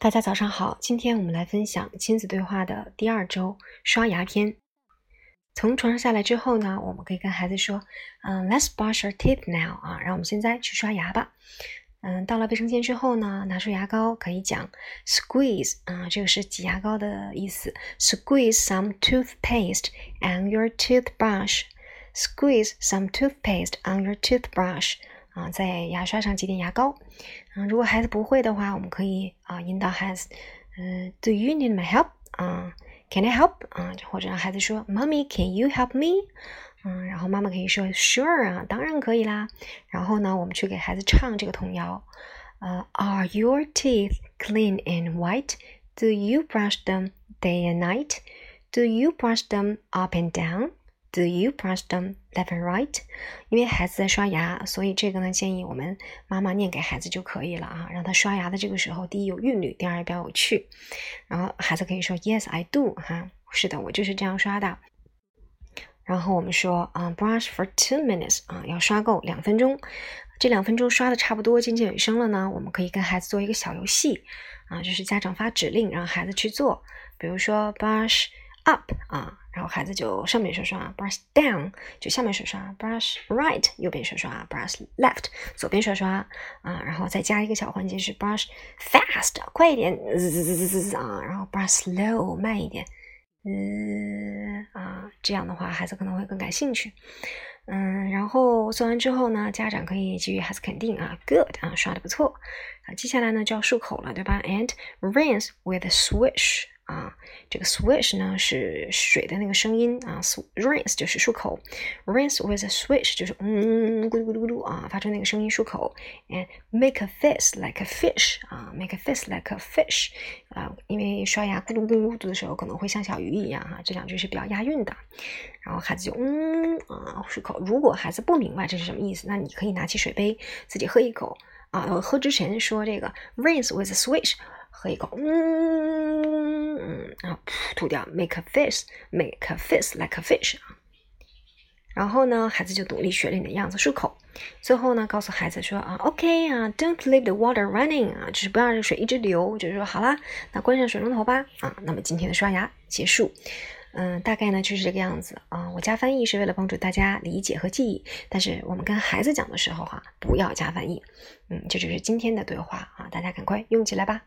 大家早上好，今天我们来分享亲子对话的第二周刷牙篇。从床上下来之后呢，我们可以跟孩子说：“嗯，Let's brush our teeth now 啊，让我们现在去刷牙吧。”嗯，到了卫生间之后呢，拿出牙膏可以讲 “squeeze” 啊，这个是挤牙膏的意思。Squeeze some toothpaste on your toothbrush. Squeeze some toothpaste on your toothbrush. 啊，在牙刷上挤点牙膏。嗯，如果孩子不会的话，我们可以啊引导孩子，嗯，Do you need my help？啊，Can I help？啊，或者让孩子说，Mommy，Can you help me？嗯，然后妈妈可以说，Sure 啊，当然可以啦。然后呢，我们去给孩子唱这个童谣。呃，Are your teeth clean and white？Do you brush them day and night？Do you brush them up and Do you brush them left and right？因为孩子在刷牙，所以这个呢，建议我们妈妈念给孩子就可以了啊，让他刷牙的这个时候，第一有韵律，第二也比较有趣。然后孩子可以说 Yes, I do。哈，是的，我就是这样刷的。然后我们说啊，brush for two minutes 啊，要刷够两分钟。这两分钟刷的差不多，渐渐尾声了呢，我们可以跟孩子做一个小游戏啊，就是家长发指令让孩子去做，比如说 brush up 啊。然后孩子就上面刷刷，brush down 就下面刷刷，brush right 右边刷刷，brush left 左边刷刷啊，然后再加一个小环节是 brush fast 快一点，啊，然后 brush slow 慢一点，嗯啊，这样的话孩子可能会更感兴趣。嗯，然后做完之后呢，家长可以给予孩子肯定啊，good 啊，刷的不错啊。接下来呢就要漱口了，对吧？And rinse with a swish。啊，这个 swish 呢是水的那个声音啊，rinse 就是漱口，rinse with a swish 就是嗯咕噜咕噜咕噜啊，发出那个声音漱口。And make a face like a fish 啊，make a face like a fish 啊，因为刷牙咕噜咕噜咕噜的时候可能会像小鱼一样哈，这两句是比较押韵的。然后孩子就嗯啊漱口。如果孩子不明白这是什么意思，那你可以拿起水杯自己喝一口啊，喝之前说这个 rinse with a swish。喝一口，嗯嗯，然后吐掉，make a face，make a face like a fish 啊。然后呢，孩子就努力学了你的样子漱口。最后呢，告诉孩子说啊，OK 啊，Don't leave the water running 啊，就是不让这水一直流。就是说好啦，那关上水龙头吧啊。那么今天的刷牙结束。嗯，大概呢就是这个样子啊。我加翻译是为了帮助大家理解和记忆，但是我们跟孩子讲的时候哈，不要加翻译。嗯，这就是今天的对话啊，大家赶快用起来吧。